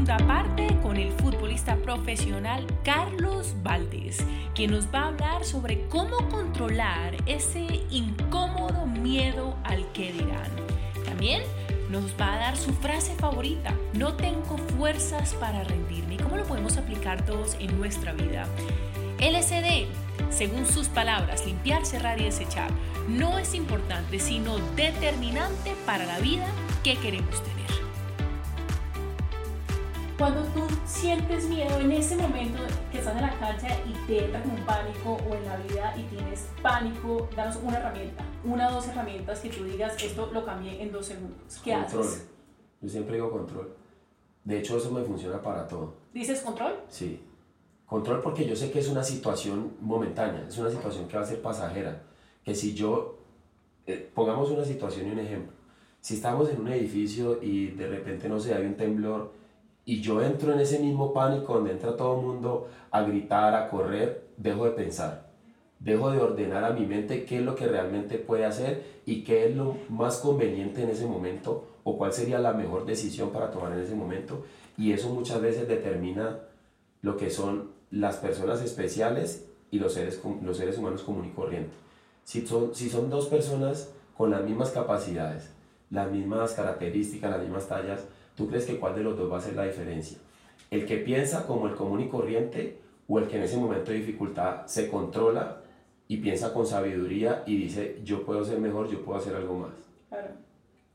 segunda parte con el futbolista profesional Carlos Valdés, quien nos va a hablar sobre cómo controlar ese incómodo miedo al que dirán. También nos va a dar su frase favorita, no tengo fuerzas para rendirme. ¿Cómo lo podemos aplicar todos en nuestra vida? LCD, según sus palabras, limpiar, cerrar y desechar, no es importante, sino determinante para la vida que queremos tener. Cuando tú sientes miedo en ese momento que estás en la cancha y te entra como un pánico o en la vida y tienes pánico, danos una herramienta, una o dos herramientas que tú digas, esto lo cambié en dos segundos. ¿Qué control. haces? Yo siempre digo control. De hecho, eso me funciona para todo. ¿Dices control? Sí. Control porque yo sé que es una situación momentánea, es una situación que va a ser pasajera. Que si yo, eh, pongamos una situación y un ejemplo. Si estamos en un edificio y de repente, no sé, hay un temblor y yo entro en ese mismo pánico donde entra todo el mundo a gritar, a correr, dejo de pensar. Dejo de ordenar a mi mente qué es lo que realmente puede hacer y qué es lo más conveniente en ese momento o cuál sería la mejor decisión para tomar en ese momento. Y eso muchas veces determina lo que son las personas especiales y los seres, los seres humanos común y corriente. Si son, si son dos personas con las mismas capacidades, las mismas características, las mismas tallas, ¿tú crees que cuál de los dos va a hacer la diferencia? ¿El que piensa como el común y corriente o el que en ese momento de dificultad se controla y piensa con sabiduría y dice, yo puedo ser mejor, yo puedo hacer algo más? Claro.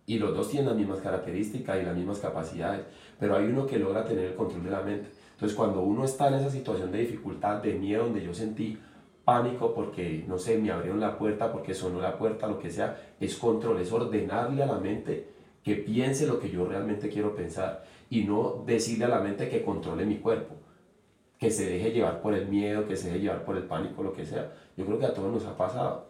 Y los dos tienen las mismas características y las mismas capacidades, pero hay uno que logra tener el control de la mente. Entonces, cuando uno está en esa situación de dificultad, de miedo, donde yo sentí pánico porque, no sé, me abrieron la puerta, porque sonó la puerta, lo que sea, es control, es ordenarle a la mente que piense lo que yo realmente quiero pensar y no decirle a la mente que controle mi cuerpo, que se deje llevar por el miedo, que se deje llevar por el pánico, lo que sea. Yo creo que a todos nos ha pasado.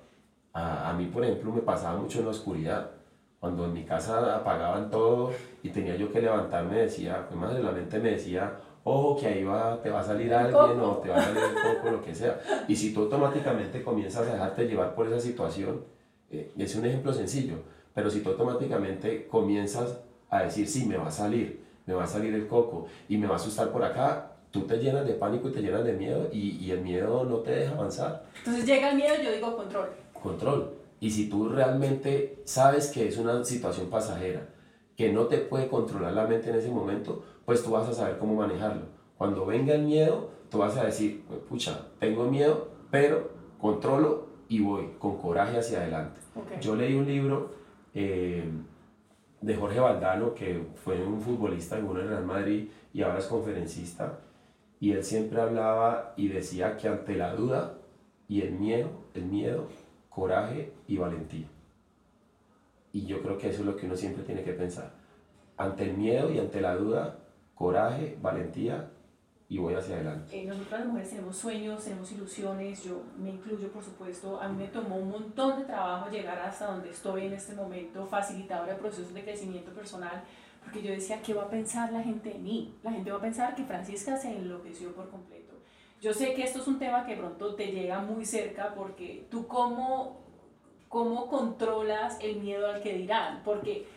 A, a mí, por ejemplo, me pasaba mucho en la oscuridad. Cuando en mi casa apagaban todo y tenía yo que levantarme, decía, pues madre, la mente me decía, ojo, que ahí va, te va a salir alguien o te va a salir el coco, lo que sea. Y si tú automáticamente comienzas a dejarte llevar por esa situación, eh, es un ejemplo sencillo, pero si tú automáticamente comienzas a decir, sí, me va a salir, me va a salir el coco y me va a asustar por acá, tú te llenas de pánico y te llenas de miedo y, y el miedo no te deja avanzar Entonces llega el miedo, yo digo control. control. Y si tú realmente sabes que es una situación pasajera, que no te puede controlar la mente en ese momento, pues tú vas a saber cómo manejarlo. Cuando venga el miedo, tú vas a decir, "Pues, pucha, tengo miedo, pero controlo y voy con coraje hacia adelante. Ok. Yo leí un libro eh, de Jorge Valdano, que fue un futbolista en de Real Madrid y ahora es conferencista, y él siempre hablaba y decía que ante la duda y el miedo, el miedo, coraje y valentía. Y yo creo que eso es lo que uno siempre tiene que pensar. Ante el miedo y ante la duda, coraje, valentía y voy hacia adelante. Eh, nosotras las mujeres tenemos sueños, tenemos ilusiones, yo me incluyo por supuesto, a mí me tomó un montón de trabajo llegar hasta donde estoy en este momento, facilitadora de procesos de crecimiento personal, porque yo decía, ¿qué va a pensar la gente de mí? La gente va a pensar que Francisca se enloqueció por completo. Yo sé que esto es un tema que pronto te llega muy cerca porque tú cómo, cómo controlas el miedo al que dirán, porque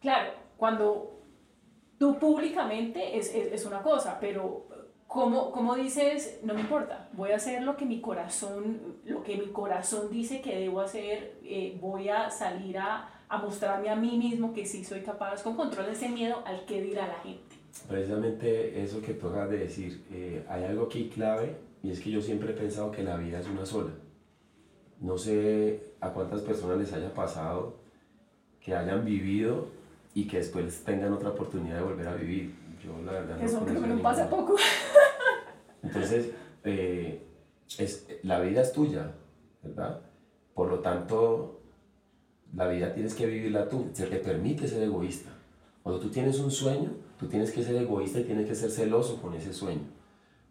claro, cuando tú públicamente es, es, es una cosa, pero ¿Cómo, ¿Cómo, dices, no me importa, voy a hacer lo que mi corazón, lo que mi corazón dice que debo hacer, eh, voy a salir a, a, mostrarme a mí mismo que sí soy capaz, con control de ese miedo al que dirá la gente? Precisamente eso que tú acabas de decir, eh, hay algo aquí clave y es que yo siempre he pensado que la vida es una sola. No sé a cuántas personas les haya pasado que hayan vivido y que después tengan otra oportunidad de volver a vivir. Yo la verdad Eso no creo que no pasa poco. Entonces, eh, es, la vida es tuya, ¿verdad? Por lo tanto, la vida tienes que vivirla tú. Se te permite ser egoísta. Cuando tú tienes un sueño, tú tienes que ser egoísta y tienes que ser celoso con ese sueño.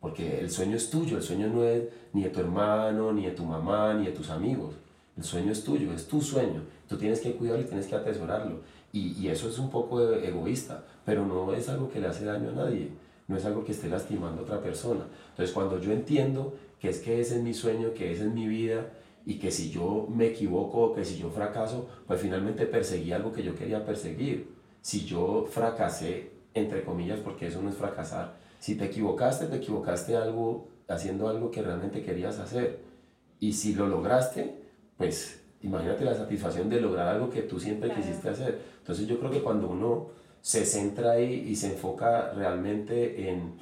Porque el sueño es tuyo, el sueño no es ni de tu hermano, ni de tu mamá, ni de tus amigos. El sueño es tuyo, es tu sueño. Tú tienes que cuidarlo y tienes que atesorarlo. Y, y eso es un poco egoísta, pero no es algo que le hace daño a nadie no es algo que esté lastimando a otra persona. Entonces, cuando yo entiendo que es que ese es mi sueño, que esa es mi vida, y que si yo me equivoco, que si yo fracaso, pues finalmente perseguí algo que yo quería perseguir. Si yo fracasé entre comillas, porque eso no es fracasar. Si te equivocaste, te equivocaste algo, haciendo algo que realmente querías hacer. Y si lo lograste, pues imagínate la satisfacción de lograr algo que tú siempre quisiste hacer. Entonces yo creo que cuando uno se centra ahí y se enfoca realmente en,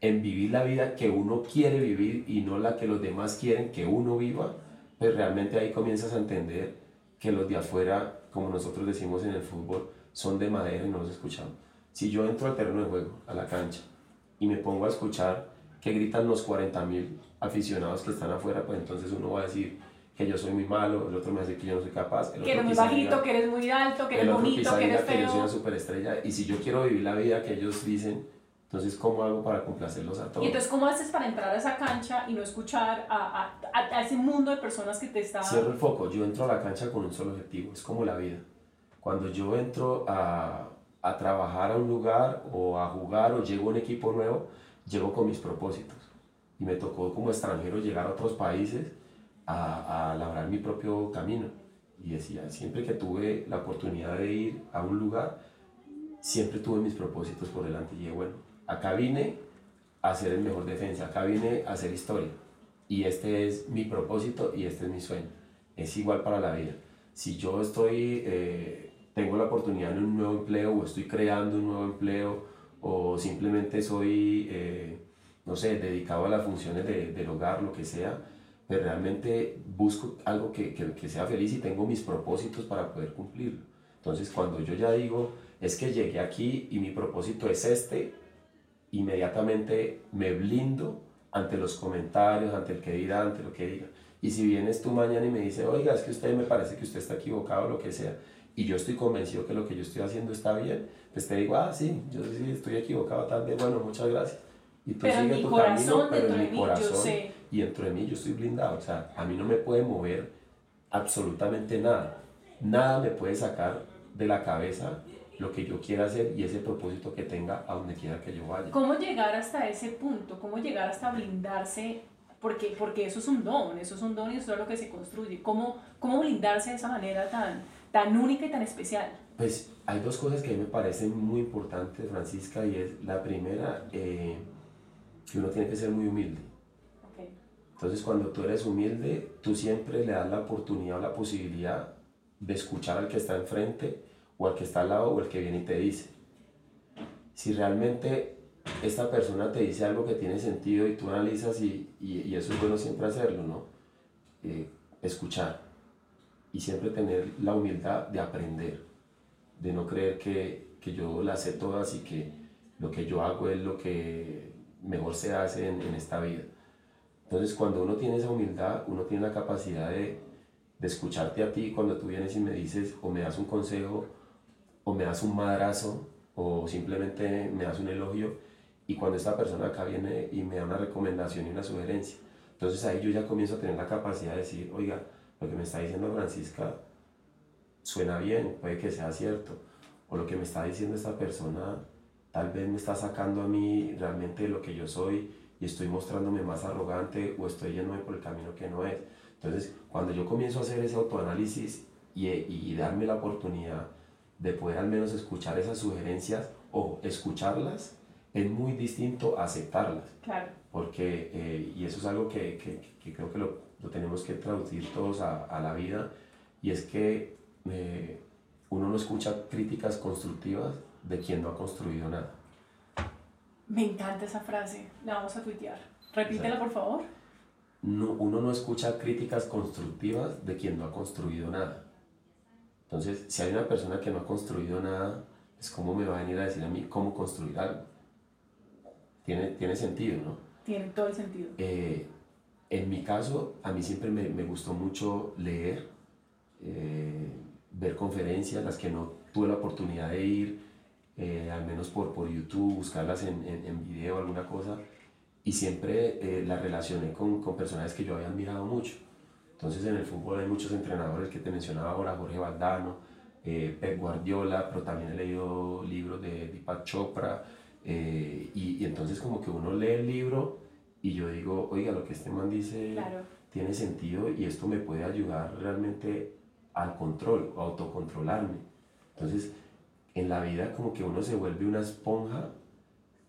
en vivir la vida que uno quiere vivir y no la que los demás quieren que uno viva, pues realmente ahí comienzas a entender que los de afuera, como nosotros decimos en el fútbol, son de madera y no los escuchamos. Si yo entro al terreno de juego, a la cancha, y me pongo a escuchar que gritan los 40.000 aficionados que están afuera, pues entonces uno va a decir, que yo soy muy malo, el otro me a decir que yo no soy capaz. El que eres muy bajito, que eres muy alto, que eres bonito, que eres feo. que yo soy una superestrella. Y si yo quiero vivir la vida que ellos dicen, entonces, ¿cómo hago para complacerlos a todos? Y entonces, ¿cómo haces para entrar a esa cancha y no escuchar a, a, a ese mundo de personas que te están... Cierro el foco, yo entro a la cancha con un solo objetivo, es como la vida. Cuando yo entro a, a trabajar a un lugar o a jugar o llego a un equipo nuevo, llego con mis propósitos. Y me tocó como extranjero llegar a otros países a, a labrar mi propio camino. Y decía, siempre que tuve la oportunidad de ir a un lugar, siempre tuve mis propósitos por delante. Y dije, bueno, acá vine a ser el mejor defensa, acá vine a hacer historia. Y este es mi propósito y este es mi sueño. Es igual para la vida. Si yo estoy, eh, tengo la oportunidad en un nuevo empleo o estoy creando un nuevo empleo o simplemente soy, eh, no sé, dedicado a las funciones de, del hogar, lo que sea, pero realmente busco algo que, que, sea feliz y tengo mis propósitos para poder cumplirlo. Entonces cuando yo ya digo, es que llegué aquí y mi propósito es este, inmediatamente me blindo ante los comentarios, ante el que dirá, ante lo que diga. Y si vienes tú mañana y me dices, oiga, es que usted me parece que usted está equivocado, lo que sea, y yo estoy convencido que lo que yo estoy haciendo está bien, pues te digo, ah, sí, yo sí estoy equivocado también, bueno, muchas gracias. Y tú pero sigue mi tu corazón, camino, pero en mi corazón yo sé y dentro de mí yo estoy blindado. O sea, a mí no me puede mover absolutamente nada. Nada me puede sacar de la cabeza lo que yo quiera hacer y ese propósito que tenga a donde quiera que yo vaya. ¿Cómo llegar hasta ese punto? ¿Cómo llegar hasta blindarse? Porque, porque eso es un don, eso es un don y eso es lo que se construye. ¿Cómo, cómo blindarse de esa manera tan, tan única y tan especial? Pues hay dos cosas que a mí me parecen muy importantes, Francisca, y es la primera, eh, que uno tiene que ser muy humilde. Entonces cuando tú eres humilde, tú siempre le das la oportunidad o la posibilidad de escuchar al que está enfrente o al que está al lado o el que viene y te dice. Si realmente esta persona te dice algo que tiene sentido y tú analizas y, y, eso es bueno siempre hacerlo, ¿no? Eh, escuchar y siempre tener la humildad de aprender, de no creer que, que, yo la sé todas y que lo que yo hago es lo que mejor se hace en, en esta vida. Entonces, cuando uno tiene esa humildad, uno tiene la capacidad de, de escucharte a ti cuando tú vienes y me dices o me das un consejo o me das un madrazo o simplemente me das un elogio y cuando esta persona acá viene y me da una recomendación y una sugerencia. Entonces ahí yo ya comienzo a tener la capacidad de decir, oiga, lo que me está diciendo Francisca suena bien, puede que sea cierto, o lo que me está diciendo esta persona tal vez me está sacando a mí realmente de lo que yo soy y estoy mostrándome más arrogante o estoy yéndome por el camino que no es. Entonces, cuando yo comienzo a hacer ese autoanálisis y, y darme la oportunidad de poder al menos escuchar esas sugerencias o escucharlas, es muy distinto a aceptarlas. Claro. Porque, eh, y eso es algo que, que, que creo que lo, lo, tenemos que traducir todos a, a, la vida, y es que eh, uno no escucha críticas constructivas de quien no ha construido nada. Me encanta esa frase, la vamos a tuitear. Repítela, por favor. No, uno no escucha críticas constructivas de quien no ha construido nada. Entonces, si hay una persona que no ha construido nada, es como me va a venir a decir a mí cómo construir algo. Tiene, tiene sentido, ¿no? Tiene todo el sentido. Eh, en mi caso, a mí siempre me, me gustó mucho leer, eh, ver conferencias, las que no tuve la oportunidad de ir, eh, al menos por, por YouTube, buscarlas en, en, en video, alguna cosa, y siempre eh, las relacioné con, con personajes que yo había admirado mucho. Entonces en el fútbol hay muchos entrenadores que te mencionaba ahora, Jorge Valdano, eh, Pep Guardiola, pero también he leído libros de Deepak Chopra, eh, y, y, entonces como que uno lee el libro y yo digo, oiga, lo que este man dice claro. tiene sentido y esto me puede ayudar realmente al control, a autocontrolarme. Entonces en la vida como que uno se vuelve una esponja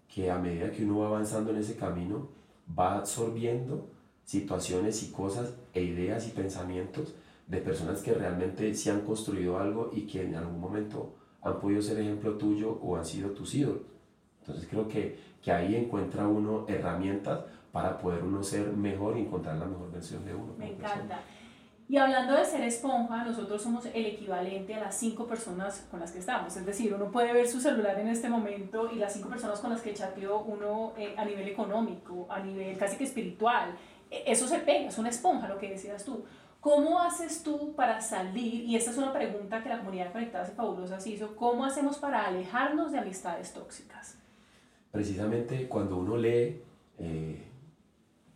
que a medida que uno va avanzando en ese camino va absorbiendo situaciones y cosas e ideas y pensamientos de personas que realmente se han construido algo y que en algún momento han podido ser ejemplo tuyo o han sido tus ídolos. Entonces creo que, que ahí encuentra uno herramientas para poder uno ser mejor y encontrar la mejor versión de uno. Me encanta. Y hablando de ser esponja, nosotros somos el equivalente a las cinco personas con las que estamos. Es decir, uno puede ver su celular en este momento y las cinco personas con las que chateó uno eh, a nivel económico, a nivel casi que espiritual, e, eso se pega, es una esponja, lo que decías tú. ¿Cómo haces tú para salir? Y esta es una pregunta que la comunidad Conectadas y Fabulosas hizo. ¿Cómo hacemos para alejarnos de amistades tóxicas? Precisamente cuando uno lee, eh,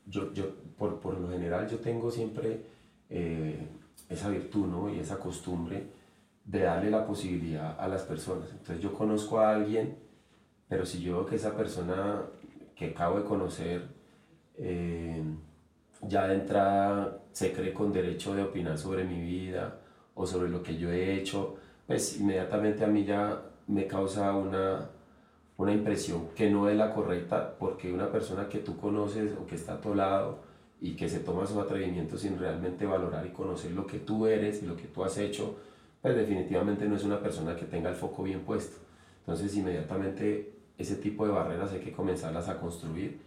yo, yo por, por, lo general yo tengo siempre eh, esa virtud ¿no? y esa costumbre de darle la posibilidad a las personas. Entonces yo conozco a alguien, pero si yo veo que esa persona que acabo de conocer, eh, ya de entrada se cree con derecho de opinar sobre mi vida o sobre lo que yo he hecho, pues inmediatamente a mí ya me causa una, una impresión que no es la correcta porque una persona que tú conoces o que está a tu lado y que se toma su atrevimiento sin realmente valorar y conocer lo que tú eres y lo que tú has hecho, pues definitivamente no es una persona que tenga el foco bien puesto. Entonces inmediatamente ese tipo de barreras hay que comenzarlas a construir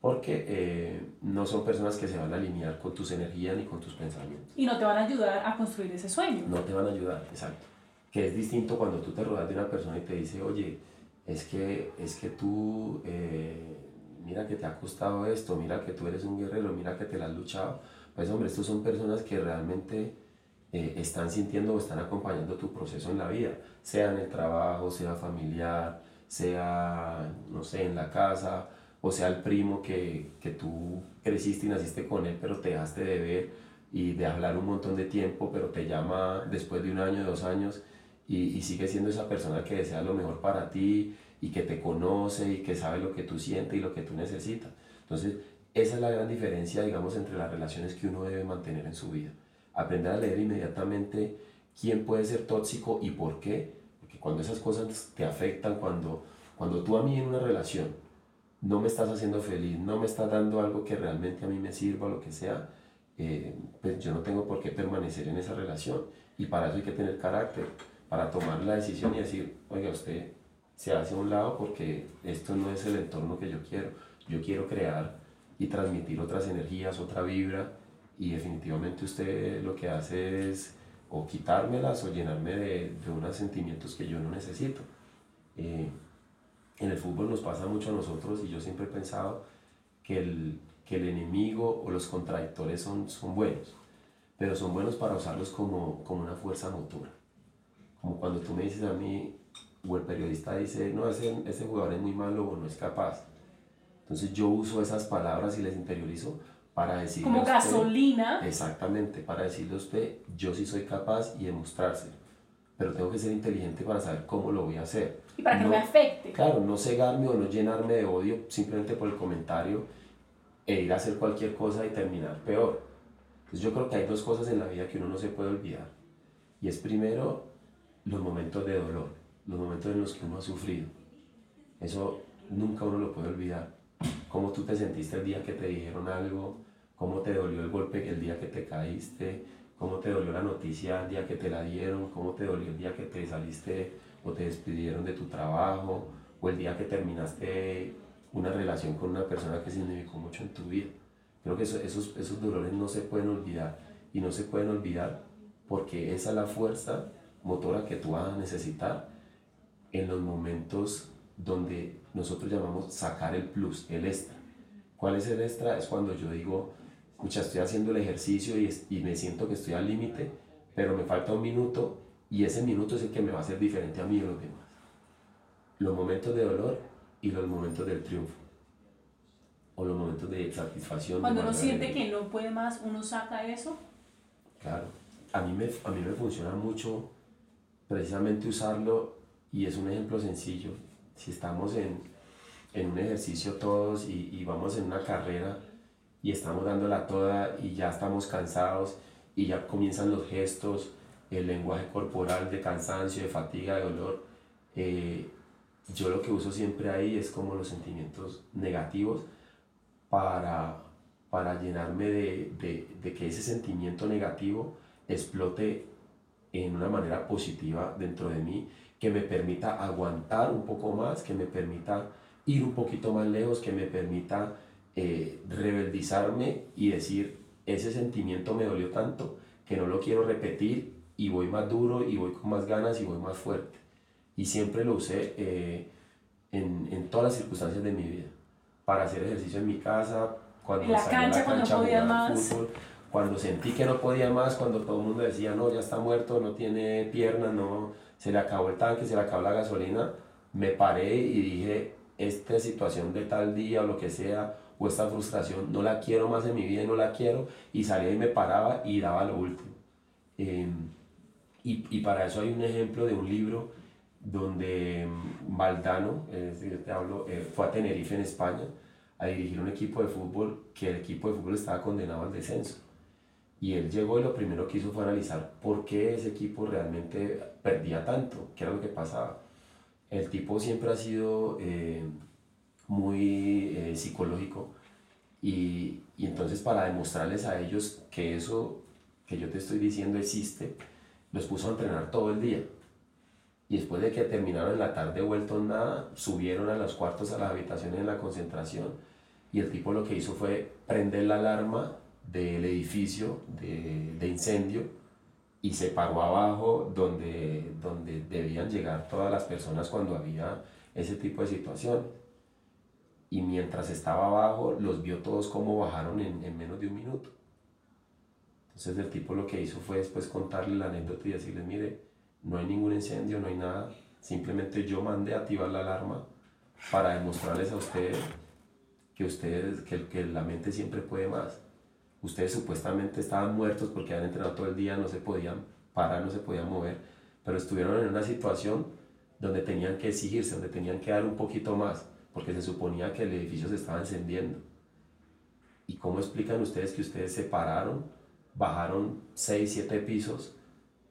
porque eh, no son personas que se van a alinear con tus energías ni con tus pensamientos. Y no te van a ayudar a construir ese sueño. No te van a ayudar, exacto. Que es distinto cuando tú te rodeas de una persona y te dice, oye, es que, es que tú, eh, mira que te ha costado esto, mira que tú eres un guerrero, mira que te la has luchado. Pues hombre, estos son personas que realmente eh, están sintiendo o están acompañando tu proceso en la vida, sea en el trabajo, sea familiar, sea, no sé, en la casa o sea el primo que, que tú creciste y naciste con él, pero te dejaste de ver y de hablar un montón de tiempo, pero te llama después de un año, dos años, y, y, sigue siendo esa persona que desea lo mejor para ti y que te conoce y que sabe lo que tú sientes y lo que tú necesitas. Entonces, esa es la gran diferencia, digamos, entre las relaciones que uno debe mantener en su vida. Aprender a leer inmediatamente quién puede ser tóxico y por qué, porque cuando esas cosas te afectan, cuando, cuando tú a mí en una relación no me estás haciendo feliz, no me estás dando algo que realmente a mí me sirva lo que sea, eh, pues yo no tengo por qué permanecer en esa relación. Y para eso hay que tener carácter, para tomar la decisión y decir, oiga, usted se hace a un lado porque esto no es el entorno que yo quiero. Yo quiero crear y transmitir otras energías, otra vibra, y definitivamente usted lo que hace es o quitármelas o llenarme de, de unos sentimientos que yo no necesito. Eh, en el fútbol nos pasa mucho a nosotros y yo siempre he pensado que el, que el enemigo o los contradictores son, son buenos, pero son buenos para usarlos como, como una fuerza motora. Como cuando tú me dices a mí, o el periodista dice, no, ese, ese jugador es muy malo o no es capaz. Entonces yo uso esas palabras y les interiorizo para decirle Como gasolina. Exactamente, para decirle a usted, yo sí soy capaz y demostrárselo. Pero tengo que ser inteligente para saber cómo lo voy a hacer y para que no, me afecte. Claro, no cegarme o no llenarme de odio simplemente por el comentario e ir a hacer cualquier cosa y terminar peor. Entonces yo creo que hay dos cosas en la vida que uno no se puede olvidar. Y es primero los momentos de dolor, los momentos en los que uno ha sufrido. Eso nunca uno lo puede olvidar. Cómo tú te sentiste el día que te dijeron algo, cómo te dolió el golpe el día que te caíste, cómo te dolió la noticia el día que te la dieron, cómo te dolió el día que te saliste o te despidieron de tu trabajo, o el día que terminaste una relación con una persona que significó mucho en tu vida. Creo que esos, esos dolores no se pueden olvidar y no se pueden olvidar porque esa es la fuerza motora que tú vas a necesitar en los momentos donde nosotros llamamos sacar el plus, el extra. ¿Cuál es el extra? Es cuando yo digo, escucha, estoy haciendo el ejercicio y, y me siento que estoy al límite, pero me falta un minuto y ese minuto es el que me va a hacer diferente a mí y a los demás. Los momentos de dolor y los momentos del triunfo. O los momentos de satisfacción. Cuando uno siente que no puede más, uno saca eso. Claro. A mí me, a mí me funciona mucho precisamente usarlo y es un ejemplo sencillo. Si estamos en, en un ejercicio todos y, y vamos en una carrera y estamos dándola toda y ya estamos cansados y ya comienzan los gestos el lenguaje corporal de cansancio, de fatiga, de dolor, eh, yo lo que uso siempre ahí es como los sentimientos negativos para, para llenarme de, de, de que ese sentimiento negativo explote en una manera positiva dentro de mí, que me permita aguantar un poco más, que me permita ir un poquito más lejos, que me permita eh, rebeldizarme y decir, ese sentimiento me dolió tanto que no lo quiero repetir y voy más duro y voy con más ganas y voy más fuerte. Y siempre lo usé eh, en, en, todas las circunstancias de mi vida. Para hacer ejercicio en mi casa, cuando en la cancha, cuando no podía más. Fútbol, cuando sentí que no podía más, cuando todo el mundo decía, no, ya está muerto, no tiene piernas, no, se le acabó el tanque, se le acabó la gasolina, me paré y dije, esta situación de tal día o lo que sea, o esta frustración, no la quiero más en mi vida no la quiero, y salía y me paraba y daba lo último. Em, y, y, para eso hay un ejemplo de un libro donde Valdano, es decir, te hablo, eh, fue a Tenerife en España a dirigir un equipo de fútbol que el equipo de fútbol estaba condenado al descenso. Y él llegó y lo primero que hizo fue analizar por qué ese equipo realmente perdía tanto, qué era lo que pasaba. El tipo siempre ha sido eh, muy eh, psicológico y, y, entonces para demostrarles a ellos que eso que yo te estoy diciendo existe, los puso a entrenar todo el día. Y después de que terminaron en la tarde vuelto nada, subieron a los cuartos a las habitaciones en la concentración y el tipo lo que hizo fue prender la alarma del edificio de, incendio y se paró abajo donde, donde debían llegar todas las personas cuando había ese tipo de situación. Y mientras estaba abajo, los vio todos como bajaron en, en, menos de un minuto. Entonces el tipo lo que hizo fue después contarle la anécdota y decirles, mire, no hay ningún incendio, no hay nada. Simplemente yo mandé activar la alarma para demostrarles a ustedes que ustedes, que, que la mente siempre puede más ustedes supuestamente estaban muertos porque habían entrenado todo el día, no se podían parar, no se podían mover, pero estuvieron en una situación donde tenían que exigirse, donde tenían que dar un poquito más, porque se suponía que el edificio se estaba encendiendo. ¿Y cómo explican ustedes que ustedes se pararon, bajaron 6, 7 pisos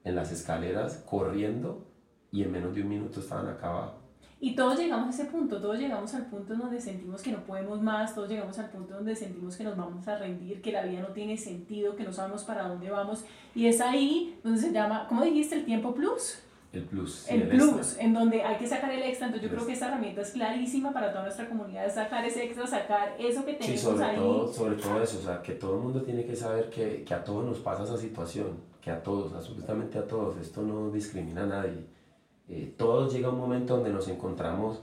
en las escaleras corriendo y en menos de un minuto estaban acá abajo? Y todos llegamos a ese punto, todos llegamos al punto donde sentimos que no podemos más, todos llegamos al punto donde sentimos que nos vamos a rendir, que la vida no tiene sentido, que no sabemos para dónde vamos. Y es ahí donde se llama, ¿cómo dijiste? El tiempo plus. El plus. el, plus, en donde hay que sacar el extra. Entonces yo creo que esta herramienta es clarísima para toda nuestra comunidad, sacar ese extra, sacar eso que tenemos sí, sobre ahí. Todo, sobre todo eso, o sea, que todo el mundo tiene que saber que, que a todos nos pasa esa situación, que a todos, absolutamente a todos, esto no discrimina a nadie eh, todos llega un momento donde nos encontramos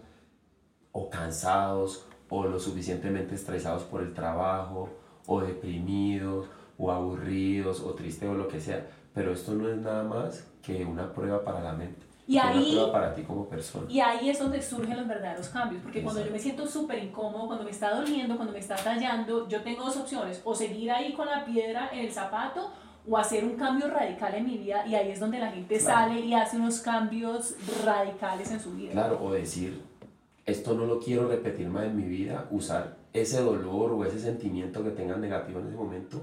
o cansados o lo suficientemente estresados por el trabajo o deprimidos o aburridos o tristes o lo que sea. Pero esto no es nada más que una prueba para la mente. Y ahí, una prueba para ti como persona. Y ahí es donde surgen los verdaderos cambios, porque cuando yo me siento súper incómodo, cuando me está doliendo, cuando me está tallando, yo tengo dos opciones, o seguir ahí con la piedra en el zapato o hacer un cambio radical en mi vida y ahí es donde la gente sale y hace unos cambios radicales en su vida. Claro, o decir, esto no lo quiero repetir más en mi vida, usar ese dolor o ese sentimiento que tengas negativo en ese momento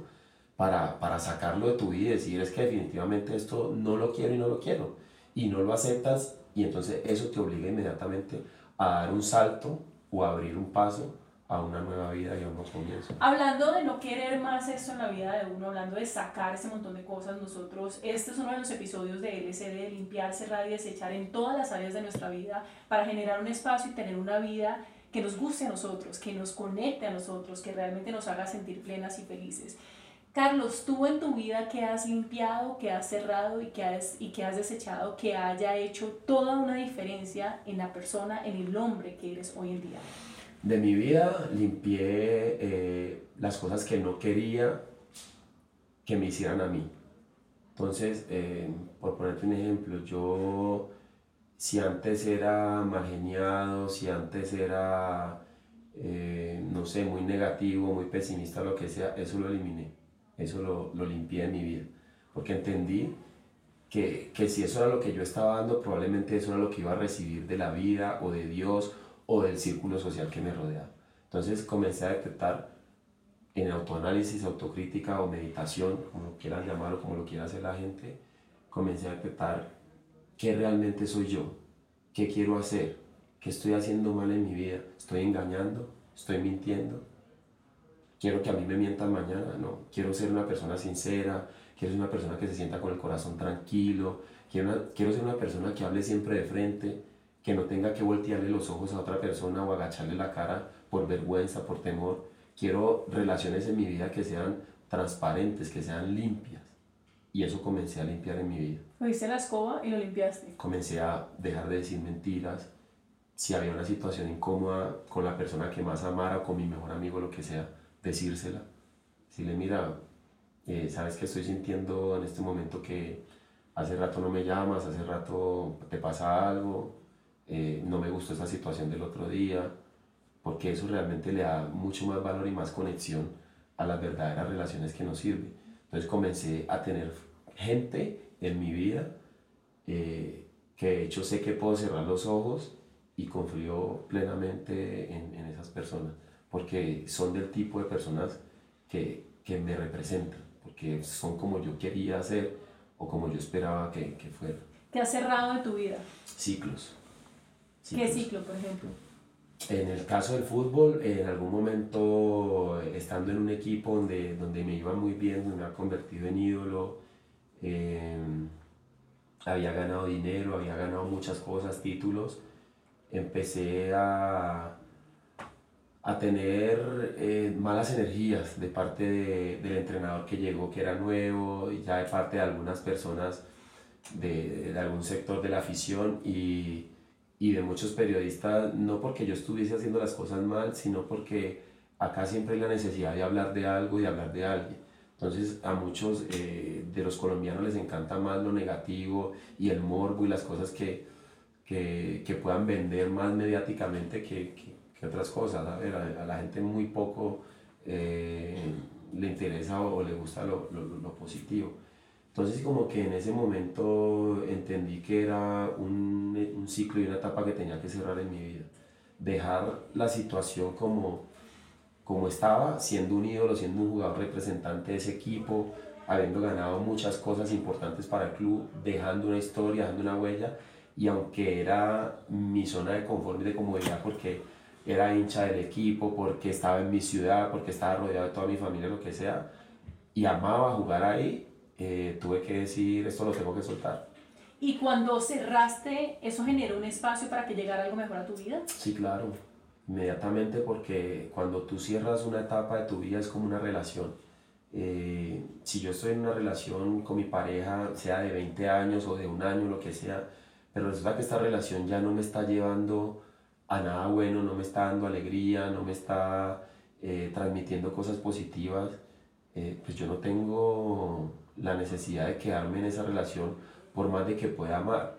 para, para sacarlo de tu vida y decir, es que definitivamente esto no lo quiero y no lo quiero. Y no lo aceptas y entonces eso te obliga inmediatamente a dar un salto o a abrir un paso a una nueva vida y a un nuevo comienzo. Hablando de no querer más esto en la vida de uno, hablando de sacar ese montón de cosas, nosotros, este es uno de los episodios de LCD, limpiar, cerrar y desechar en todas las áreas de nuestra vida para generar un espacio y tener una vida que nos guste a nosotros, que nos conecte a nosotros, que realmente nos haga sentir plenas y felices. Carlos, tú en tu vida que has limpiado, que has cerrado y que has, y que has desechado, que haya hecho toda una diferencia en la persona, en el hombre que eres hoy en día de mi vida limpié eh, las cosas que no quería que me hicieran a mí. Entonces, eh, por ponerte un ejemplo, yo si antes era mal si antes era, eh, no sé, muy negativo, muy pesimista, lo que sea, eso lo eliminé, eso lo, lo limpié de mi vida, porque entendí que, que si eso era lo que yo estaba dando, probablemente eso era lo que iba a recibir de la vida o de Dios o del círculo social que me rodea. Entonces comencé a detectar en autoanálisis, autocrítica o meditación, como quieran llamarlo, como lo quiera hacer la gente, comencé a detectar qué realmente soy yo, ¿qué quiero hacer? ¿Qué estoy haciendo mal en mi vida? ¿Estoy engañando? ¿Estoy mintiendo? ¿Quiero que a mí me mientan mañana? No, quiero ser una persona sincera, quiero ser una persona que se sienta con el corazón tranquilo, quiero, quiero ser una persona que hable siempre de frente, que no tenga que voltearle los ojos a otra persona o agacharle la cara por vergüenza, por temor. Quiero relaciones en mi vida que sean transparentes, que sean limpias. Y eso comencé a limpiar en mi vida. Cogiste la escoba y lo limpiaste. Comencé a dejar de decir mentiras. Si había una situación incómoda con la persona que más amara con mi mejor amigo, lo que sea, decírsela. le mira, eh, sabes que estoy sintiendo en este momento que hace rato no me llamas, hace rato te pasa algo, eh, no me gustó esa situación del otro día, porque eso realmente le da mucho más valor y más conexión a las verdaderas relaciones que nos sirven. Entonces comencé a tener gente en mi vida eh, que de hecho sé que puedo cerrar los ojos y confío plenamente en, en, esas personas, porque son del tipo de personas que, que, me representan, porque son como yo quería ser o como yo esperaba que, que fuera. ¿Te ha cerrado de tu vida? Ciclos. ¿Qué ciclo, por ejemplo? En el caso del fútbol, en algún momento, estando en un equipo donde, donde me iba muy bien, donde me había convertido en ídolo, em, había ganado dinero, había ganado muchas cosas, títulos, empecé a, a tener eh, malas energías de parte del entrenador que llegó, que era nuevo, y ya de parte de algunas personas de, de algún sector de la afición y y de muchos periodistas, no porque yo estuviese haciendo las cosas mal, sino porque acá siempre hay la necesidad de hablar de algo y hablar de alguien. Entonces a muchos eh, de los colombianos les encanta más lo negativo y el morbo y las cosas que, que, que puedan vender más mediáticamente que, que, otras cosas. A, la gente muy poco eh, le interesa o, le gusta lo, lo, lo positivo. Entonces como que en ese momento entendí que era un, un, ciclo y una etapa que tenía que cerrar en mi vida. Dejar la situación como, como estaba, siendo un ídolo, siendo un jugador representante de ese equipo, habiendo ganado muchas cosas importantes para el club, dejando una historia, dejando una huella, y aunque era mi zona de confort y de comodidad porque era hincha del equipo, porque estaba en mi ciudad, porque estaba rodeado de toda mi familia, lo que sea, y amaba jugar ahí, eh, tuve que decir, esto lo tengo que soltar. ¿Y cuando cerraste, eso generó un espacio para que llegara algo mejor a tu vida? Sí, claro, inmediatamente porque cuando tú cierras una etapa de tu vida es como una relación. Eh, si yo estoy en una relación con mi pareja, sea de 20 años o de un año, lo que sea, pero resulta que esta relación ya no me está llevando a nada bueno, no me está dando alegría, no me está eh, transmitiendo cosas positivas, pues yo no tengo la necesidad de quedarme en esa relación por más de que pueda amar.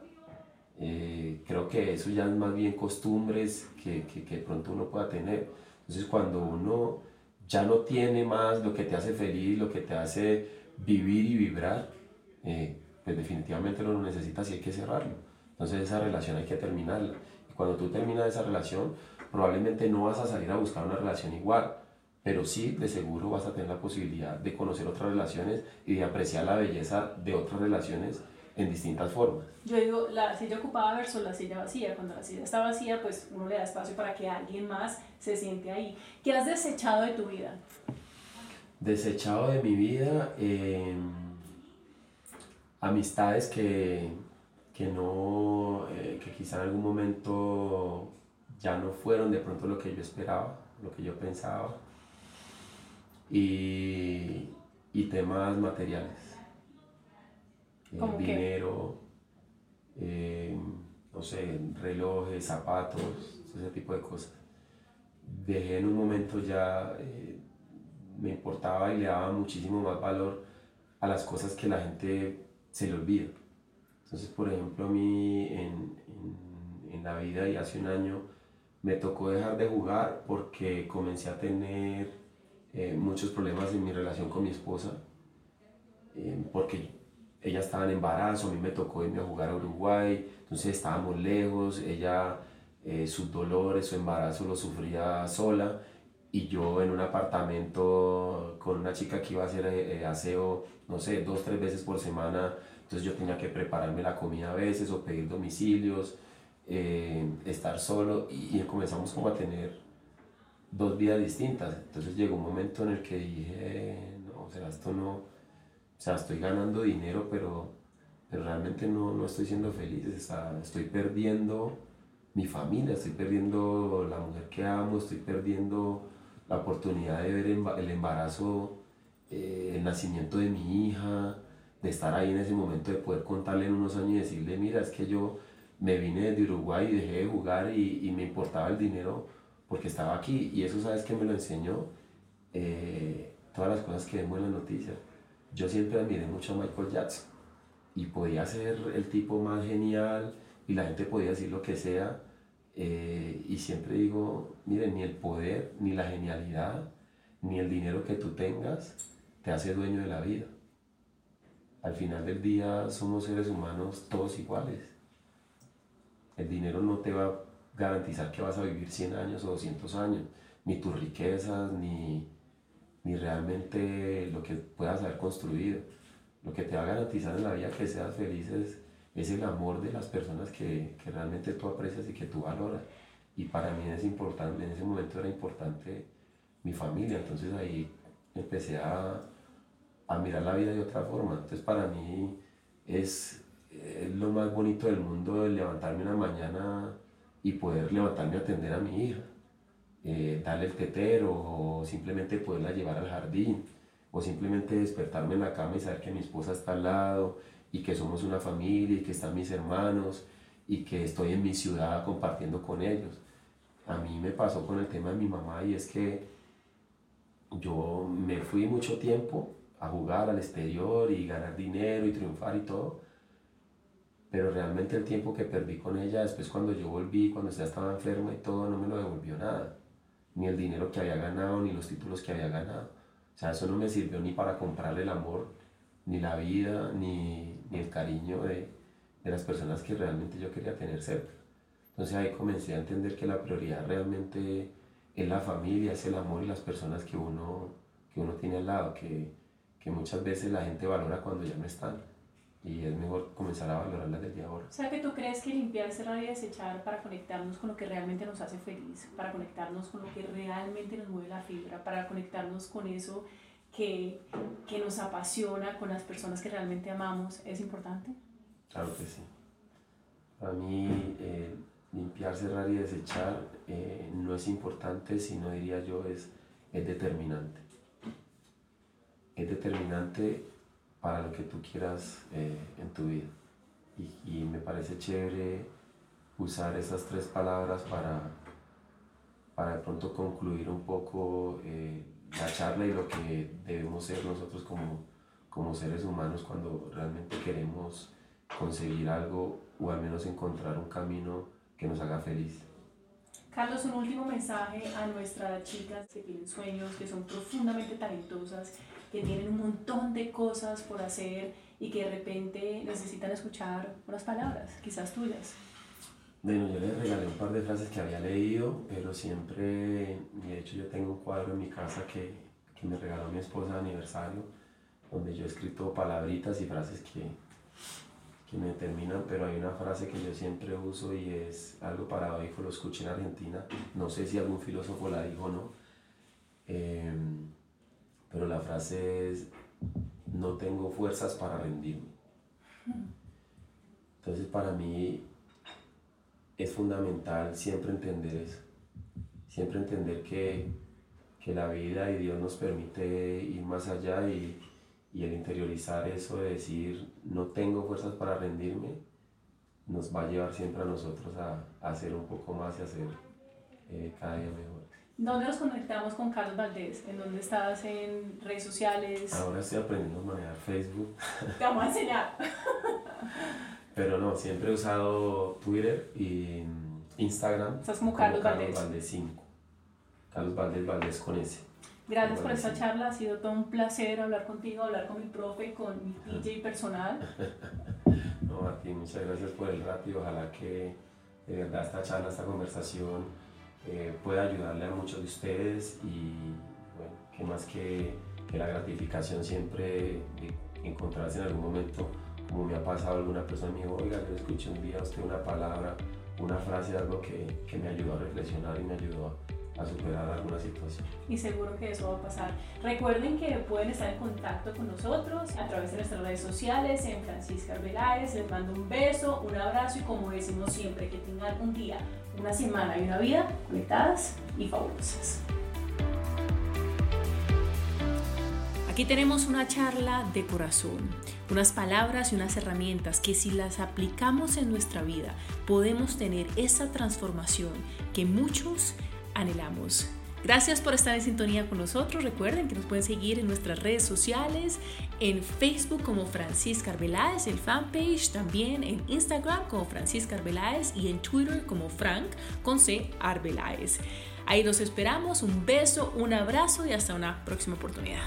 Eh, creo que eso ya es más bien costumbres que, que, que, pronto uno pueda tener. Entonces cuando uno ya no tiene más lo que te hace feliz, lo que te hace vivir y vibrar, eh, pues definitivamente lo necesitas y hay que cerrarlo. Entonces esa relación hay que terminarla. Y cuando tú terminas esa relación, probablemente no vas a salir a buscar una relación igual pero sí de seguro vas a tener la posibilidad de conocer otras relaciones y de apreciar la belleza de otras relaciones en distintas formas. Yo digo, la silla ocupada versus la silla vacía. Cuando la silla está vacía, pues uno le da espacio para que alguien más se siente ahí. ¿Qué has desechado de tu vida? Desechado de mi vida, eh, amistades que, que no, eh, que quizá en algún momento ya no fueron de pronto lo que yo esperaba, lo que yo pensaba y, y temas materiales. Eh, dinero, eh, no sé, relojes, zapatos, ese tipo de cosas. Dejé en un momento ya, eh, me importaba y le daba muchísimo más valor a las cosas que la gente se le olvida. Entonces, por ejemplo, a mí en, en, en la vida y hace un año me tocó dejar de jugar porque comencé a tener eh, muchos problemas en mi relación con mi esposa, eh, porque ella estaba en embarazo, a mí me tocó irme a jugar a Uruguay, entonces estábamos lejos, ella eh, sus dolores, su embarazo lo sufría sola y yo en un apartamento con una chica que iba a hacer aseo, no sé, dos, tres veces por semana, entonces yo tenía que prepararme la comida a veces o pedir domicilios, eh, estar solo y, comenzamos como a tener dos vidas distintas. Entonces llegó un momento en el que dije, no, o sea, esto no, o sea, estoy ganando dinero, pero, pero realmente no, no estoy siendo feliz, estoy perdiendo mi familia, estoy perdiendo la mujer que amo, estoy perdiendo la oportunidad de ver el embarazo, eh, el nacimiento de mi hija, de estar ahí en ese momento, de poder contarle en unos años y decirle, mira, es que yo me vine de Uruguay y dejé de jugar y, y me importaba el dinero porque estaba aquí. Y eso, ¿sabes que me lo enseñó? Eh, todas las cosas que vemos en las noticias. Yo siempre admiré mucho a Michael Jackson y podía ser el tipo más genial y la gente podía decir lo que sea. Eh, y siempre digo, miren, ni el poder, ni la genialidad, ni el dinero que tú tengas te hace dueño de la vida. Al final del día somos seres humanos todos iguales. El dinero no te va garantizar que vas a vivir 100 años o 200 años, ni tus riquezas, ni, ni realmente lo que puedas haber construido. Lo que te va a garantizar en la vida que seas feliz es es el amor de las personas que, que, realmente tú aprecias y que tú valoras. Y para mí es importante, en ese momento era importante mi familia, entonces ahí empecé a, a mirar la vida de otra forma. Entonces para mí es, es, lo más bonito del mundo el levantarme una mañana y poder levantarme a atender a mi hija, eh, darle el tetero o simplemente poderla llevar al jardín o simplemente despertarme en la cama y saber que mi esposa está al lado y que somos una familia y que están mis hermanos y que estoy en mi ciudad compartiendo con ellos. A mí me pasó con el tema de mi mamá y es que yo me fui mucho tiempo a jugar al exterior y ganar dinero y triunfar y todo, pero realmente el tiempo que perdí con ella, después cuando yo volví, cuando ella estaba enferma y todo, no me lo devolvió nada, ni el dinero que había ganado, ni los títulos que había ganado. O sea, eso no me sirvió ni para comprarle el amor ni la vida, ni, ni el cariño de, de, las personas que realmente yo quería tener cerca. Entonces ahí comencé a entender que la prioridad realmente es la familia, es el amor y las personas que uno, que uno tiene al lado, que, que muchas veces la gente valora cuando ya no están. Y es mejor comenzar a valorarlas desde ahora. O sea, que tú crees que limpiar, cerrar y desechar para conectarnos con lo que realmente nos hace feliz, para conectarnos con lo que realmente nos mueve la fibra, para conectarnos con eso que, que nos apasiona con las personas que realmente amamos es importante? Claro que sí. Para mí, eh, limpiar, cerrar y desechar eh, no es importante, sino diría yo es, es determinante. Es determinante para lo que tú quieras eh, en tu vida. Y, y, me parece chévere usar esas tres palabras para, para de pronto concluir un poco la charla y lo que debemos ser nosotros como, como seres humanos cuando realmente queremos conseguir algo o al menos encontrar un camino que nos haga feliz. Carlos, un último mensaje a nuestras chicas que tienen sueños, que son profundamente talentosas, que tienen un montón de cosas por hacer y que de repente necesitan escuchar unas palabras, quizás tuyas. Bueno, yo le regalé un par de frases que había leído, pero siempre, de hecho yo tengo un cuadro en mi casa que, que me regaló mi esposa de aniversario, donde yo he escrito palabritas y frases que, que me determinan, pero hay una frase que yo siempre uso y es algo paradójico, lo escuché en Argentina, no sé si algún filósofo la dijo o no, em, pero la frase es, no tengo fuerzas para rendirme. Entonces para mí es fundamental siempre entender eso, siempre entender que, que, la vida y Dios nos permite ir más allá y, y, el interiorizar eso de decir no tengo fuerzas para rendirme, nos va a llevar siempre a nosotros a, a hacer un poco más y hacer eh, cada día mejor. ¿Dónde nos conectamos con Carlos Valdés? ¿En dónde estás en redes sociales? Ahora estoy aprendiendo a manejar Facebook. Te vamos a enseñar. Pero no, siempre he usado Twitter y Instagram. Estás como Carlos, como Carlos Valdés. 5. Carlos Valdés Valdés con ese. Gracias por esta charla, ha sido todo un placer hablar contigo, hablar con mi profe, con mi DJ personal. no, Martín, muchas gracias por el rato y ojalá que de verdad esta charla, esta conversación eh, pueda ayudarle a muchos de ustedes y bueno, que más que, que la gratificación siempre de encontrarse en algún momento como me ha pasado alguna persona me dijo, oiga, yo escuché un día usted una palabra una frase, algo que, que me ayudó a reflexionar y me ayudó a a superar alguna situación. Y seguro que eso va a pasar. Recuerden que pueden estar en contacto con nosotros a través de nuestras redes sociales en Francisca Arbeláez. Les mando un beso, un abrazo y como decimos siempre, que tengan un día, una semana y una vida conectadas y fabulosas. Aquí tenemos una charla de corazón, unas palabras y unas herramientas que si las aplicamos en nuestra vida podemos tener esa transformación que muchos anhelamos. Gracias por estar en sintonía con nosotros. Recuerden que nos pueden seguir en nuestras redes sociales, en Facebook como Francisca Arbeláez, el fanpage, también en Instagram como Francisca Arbeláez y en Twitter como Frank con C Arbeláez. Ahí nos esperamos. Un beso, un abrazo y hasta una próxima oportunidad.